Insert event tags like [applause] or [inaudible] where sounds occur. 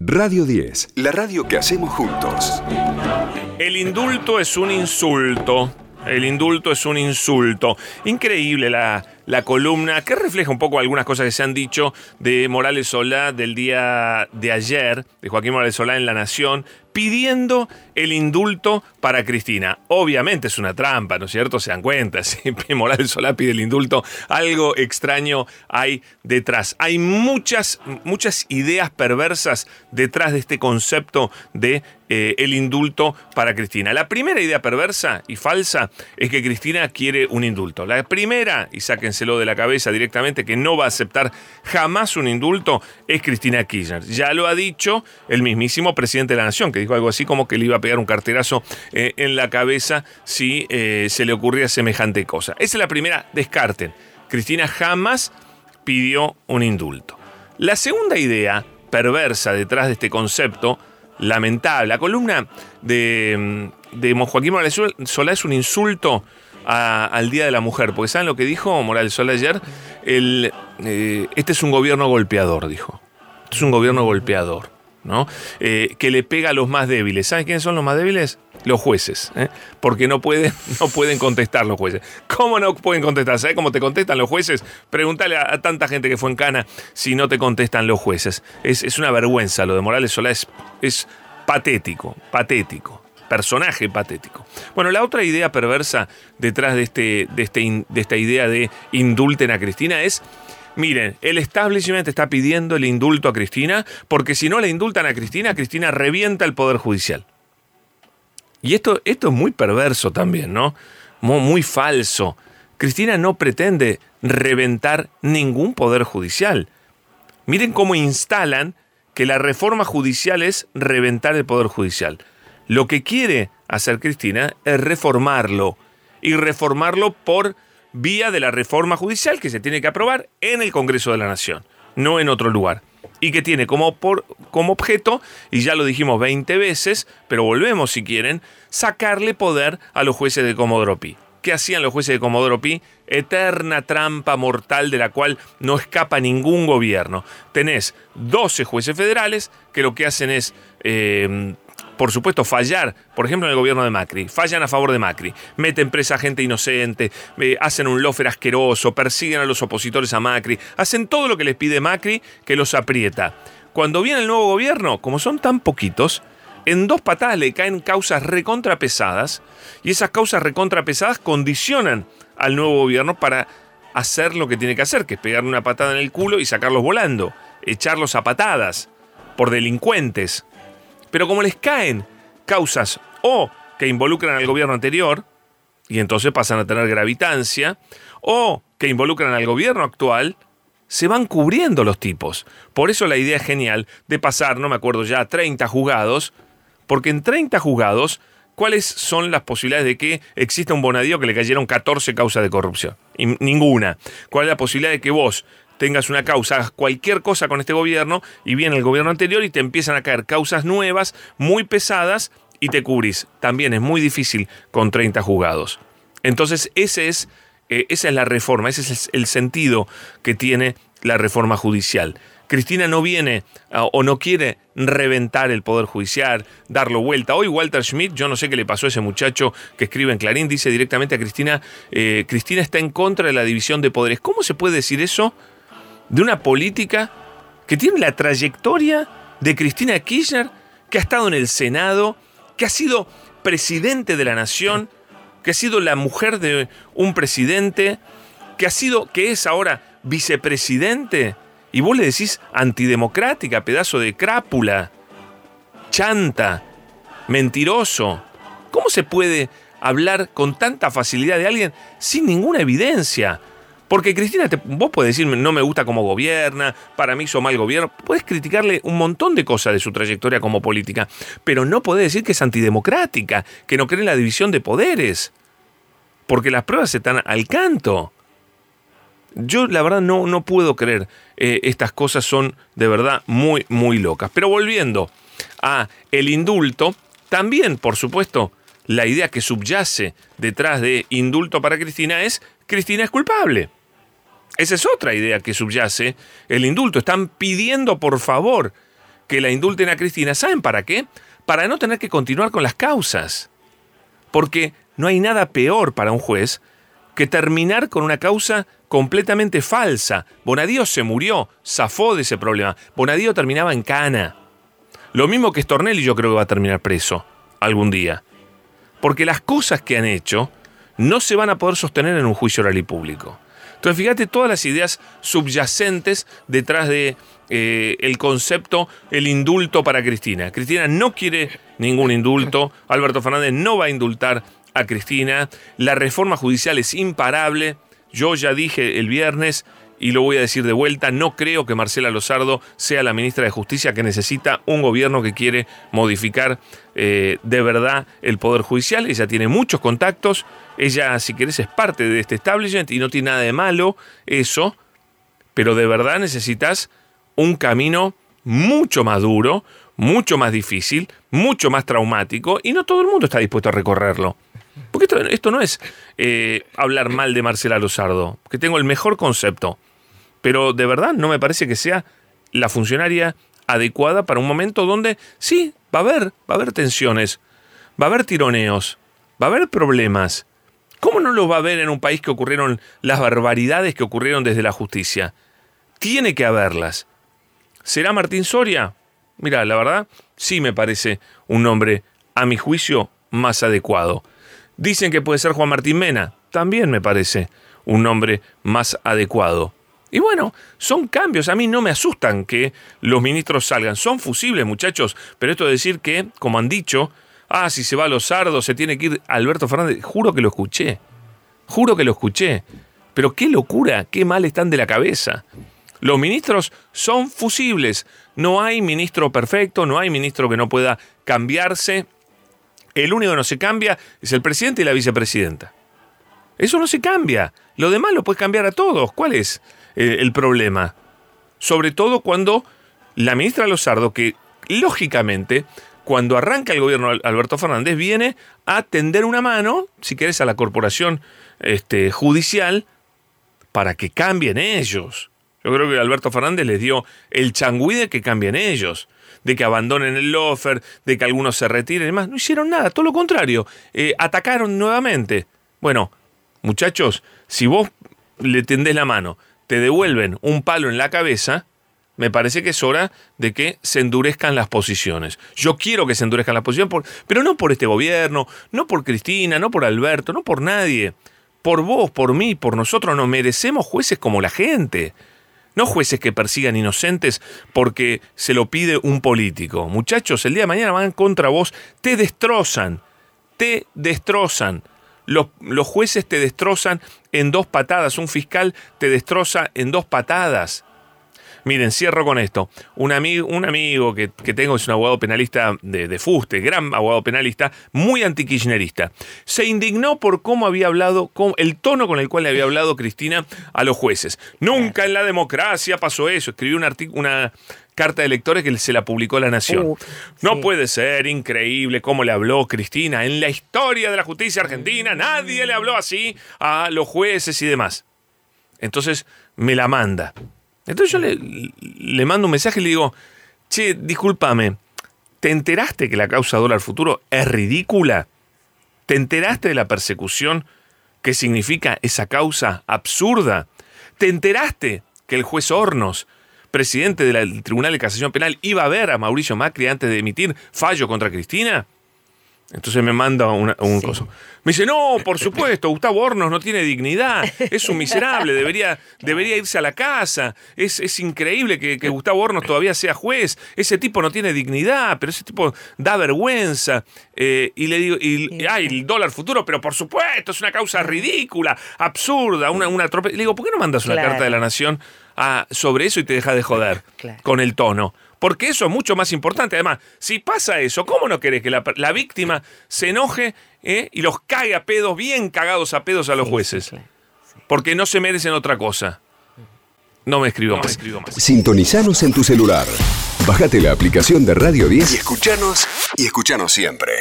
Radio 10, la radio que hacemos juntos. El indulto es un insulto. El indulto es un insulto. Increíble la, la columna que refleja un poco algunas cosas que se han dicho de Morales Solá del día de ayer, de Joaquín Morales Solá en La Nación, pidiendo el indulto para Cristina. Obviamente es una trampa, ¿no es cierto? Se dan cuenta, [laughs] siempre Morales Solá pide el indulto, algo extraño hay detrás. Hay muchas, muchas ideas perversas detrás de este concepto de eh, el indulto para Cristina. La primera idea perversa y falsa es que Cristina quiere un indulto. La primera, y saquen lo de la cabeza directamente, que no va a aceptar jamás un indulto, es Cristina Kirchner. Ya lo ha dicho el mismísimo presidente de la Nación, que dijo algo así como que le iba a pegar un carterazo eh, en la cabeza si eh, se le ocurría semejante cosa. Esa es la primera, descarten. Cristina jamás pidió un indulto. La segunda idea perversa detrás de este concepto, lamentable, la columna de, de Joaquín Morales Solá es un insulto al Día de la Mujer, porque ¿saben lo que dijo Morales Sol ayer? Eh, este es un gobierno golpeador, dijo. Este es un gobierno golpeador, ¿no? Eh, que le pega a los más débiles. ¿Saben quiénes son los más débiles? Los jueces, ¿eh? porque no pueden, [laughs] no pueden contestar los jueces. ¿Cómo no pueden contestar? ¿Sabes cómo te contestan los jueces? Pregúntale a, tanta gente que fue en Cana si no te contestan los jueces. Es, una vergüenza lo de Morales Solá, es, es patético, patético personaje patético. Bueno, la otra idea perversa detrás de, este, de, este, de esta idea de indulten a Cristina es Miren, el establishment está pidiendo el indulto a Cristina porque si no le indultan a Cristina, Cristina revienta el Poder Judicial. Y esto, esto es muy perverso también, ¿no? Muy, muy, falso. Cristina no pretende reventar ningún Poder Judicial. Miren cómo instalan que la reforma judicial es reventar el Poder Judicial. Lo que quiere hacer Cristina es reformarlo y reformarlo por vía de la reforma judicial que se tiene que aprobar en el Congreso de la Nación, no en otro lugar. Y que tiene como, como objeto, y ya lo dijimos 20 veces, pero volvemos si quieren, sacarle poder a los jueces de Comodoro Pi. ¿Qué hacían los jueces de Comodoro Pi? Eterna trampa mortal de la cual no escapa ningún gobierno. Tenés 12 jueces federales que lo que hacen es eh, por supuesto, fallar, por ejemplo, en el gobierno de Macri. Fallan a favor de Macri. Meten presa a gente inocente, eh, hacen un lofer asqueroso, persiguen a los opositores a Macri, hacen todo lo que les pide Macri que los aprieta. Cuando viene el nuevo gobierno, como son tan poquitos, en dos patadas le caen causas recontrapesadas y esas causas recontrapesadas condicionan al nuevo gobierno para hacer lo que tiene que hacer, que es pegar una patada en el culo y sacarlos volando, echarlos a patadas por delincuentes. Pero como les caen causas o que involucran al gobierno anterior, y entonces pasan a tener gravitancia, o que involucran al gobierno actual, se van cubriendo los tipos. Por eso la idea genial de pasar, no me acuerdo ya, a 30 juzgados, porque en 30 juzgados, ¿cuáles son las posibilidades de que exista un bonadío que le cayeron 14 causas de corrupción? Ninguna. ¿Cuál es la posibilidad de que vos tengas una causa, cualquier cosa con este gobierno y viene el gobierno anterior y te empiezan a caer causas nuevas, muy pesadas y te cubrís. También es muy difícil con 30 juzgados. Entonces, ese es, eh, esa es la reforma, ese es el sentido que tiene la reforma judicial. Cristina no viene ah, o no quiere reventar el Poder Judicial, darlo vuelta. Hoy Walter Schmidt, yo no sé qué le pasó a ese muchacho que escribe en Clarín, dice directamente a Cristina, eh, Cristina está en contra de la división de poderes. ¿Cómo se puede decir eso? De una política que tiene la trayectoria de Cristina Kirchner, que ha estado en el Senado, que ha sido presidente de la nación, que ha sido la mujer de un presidente, que ha sido, que es ahora vicepresidente, y vos le decís antidemocrática, pedazo de crápula, chanta, mentiroso. ¿Cómo se puede hablar con tanta facilidad de alguien sin ninguna evidencia? Porque Cristina, vos podés decirme, no me gusta cómo gobierna, para mí hizo mal gobierno, puedes criticarle un montón de cosas de su trayectoria como política, pero no podés decir que es antidemocrática, que no cree en la división de poderes, porque las pruebas están al canto. Yo la verdad no, no puedo creer, eh, estas cosas son de verdad muy, muy locas. Pero volviendo a el indulto, también, por supuesto, la idea que subyace detrás de indulto para Cristina es Cristina es culpable. Esa es otra idea que subyace el indulto. Están pidiendo, por favor, que la indulten a Cristina. ¿Saben para qué? Para no tener que continuar con las causas. Porque no hay nada peor para un juez que terminar con una causa completamente falsa. Bonadío se murió, zafó de ese problema. Bonadío terminaba en cana. Lo mismo que Stornelli yo creo que va a terminar preso algún día. Porque las cosas que han hecho no se van a poder sostener en un juicio oral y público. Entonces fíjate todas las ideas subyacentes detrás de eh, el concepto el indulto para Cristina. Cristina no quiere ningún indulto, Alberto Fernández no va a indultar a Cristina, la reforma judicial es imparable, yo ya dije el viernes y lo voy a decir de vuelta, no creo que Marcela Lozardo sea la ministra de Justicia que necesita un gobierno que quiere modificar eh, de verdad el Poder Judicial. Ella tiene muchos contactos, ella si querés es parte de este establishment y no tiene nada de malo eso, pero de verdad necesitas un camino mucho más duro, mucho más difícil, mucho más traumático y no todo el mundo está dispuesto a recorrerlo. Porque esto, no es eh, hablar mal de Marcela Lozardo, que tengo el mejor concepto, pero de verdad no me parece que sea la funcionaria adecuada para un momento donde sí, va a haber, va a haber tensiones, va a haber tironeos, va a haber problemas. ¿Cómo no lo va a haber en un país que ocurrieron las barbaridades que ocurrieron desde la justicia? Tiene que haberlas. ¿Será Martín Soria? Mira, la verdad, sí me parece un nombre, a mi juicio, más adecuado. Dicen que puede ser Juan Martín Mena, también me parece un nombre más adecuado. Y bueno, son cambios, a mí no me asustan que los ministros salgan, son fusibles muchachos, pero esto de decir que, como han dicho, ah, si se va a los sardos, se tiene que ir Alberto Fernández, juro que lo escuché, juro que lo escuché, pero qué locura, qué mal están de la cabeza. Los ministros son fusibles. No hay ministro perfecto, no hay ministro que no pueda cambiarse. El único que no se cambia es el presidente y la vicepresidenta. Eso no se cambia. Lo demás lo puedes cambiar a todos. ¿Cuál es eh, el problema? Sobre todo cuando la ministra Lozardo, que lógicamente, cuando arranca el gobierno Alberto Fernández, viene a tender una mano, si quieres, a la corporación este, judicial para que cambien ellos. Yo creo que Alberto Fernández les dio el changüí de que cambien ellos, de que abandonen el lofer, de que algunos se retiren y demás. No hicieron nada, todo lo contrario. Eh, atacaron nuevamente. Bueno, muchachos, si vos le tendés la mano, te devuelven un palo en la cabeza, me parece que es hora de que se endurezcan las posiciones. Yo quiero que se endurezcan las posiciones, pero no por este gobierno, no por Cristina, no por Alberto, no por nadie. Por vos, por mí, por nosotros, nos merecemos jueces como la gente. No jueces que persigan inocentes porque se lo pide un político. Muchachos, el día de mañana van contra vos, te destrozan, te destrozan. Los, los, jueces te destrozan en dos patadas, un fiscal te destroza en dos patadas. Miren, cierro con esto. Un amigo, un amigo que, tengo es un abogado penalista de, fuste, gran abogado penalista, muy antikirchnerista. Se indignó por cómo había hablado, el tono con el cual le había hablado Cristina a los jueces. Nunca en la democracia pasó eso. Escribió un una carta de lectores que se la publicó La Nación. no puede ser increíble cómo le habló Cristina. En la historia de la justicia argentina nadie le habló así a los jueces y demás. Entonces me la manda. Entonces yo le, mando un mensaje y le digo, che, discúlpame, ¿te enteraste que la causa dólar futuro es ridícula? ¿Te enteraste de la persecución que significa esa causa absurda? ¿Te enteraste que el juez Hornos, presidente del Tribunal de Casación Penal, iba a ver a Mauricio Macri antes de emitir fallo contra Cristina? Entonces me manda un coso. Me dice, no, por supuesto, Gustavo Hornos no tiene dignidad, es un miserable, debería, debería irse a la casa, es, es increíble que, Gustavo Hornos todavía sea juez, ese tipo no tiene dignidad, pero ese tipo da vergüenza. Eh, y le digo, y, ay, el dólar futuro, pero por supuesto, es una causa ridícula, absurda, una, una Le digo, ¿por qué no mandas una carta de la Nación a, sobre eso y te deja de joder con el tono? Porque eso es mucho más importante. Además, si pasa eso, ¿cómo no querés que la, víctima se enoje eh, y los cague a pedos, bien cagados a pedos a los jueces? Porque no se merecen otra cosa. No me escribo, más. Sintonizanos en tu celular. Bájate la aplicación de Radio 10 y escuchanos y escuchanos siempre.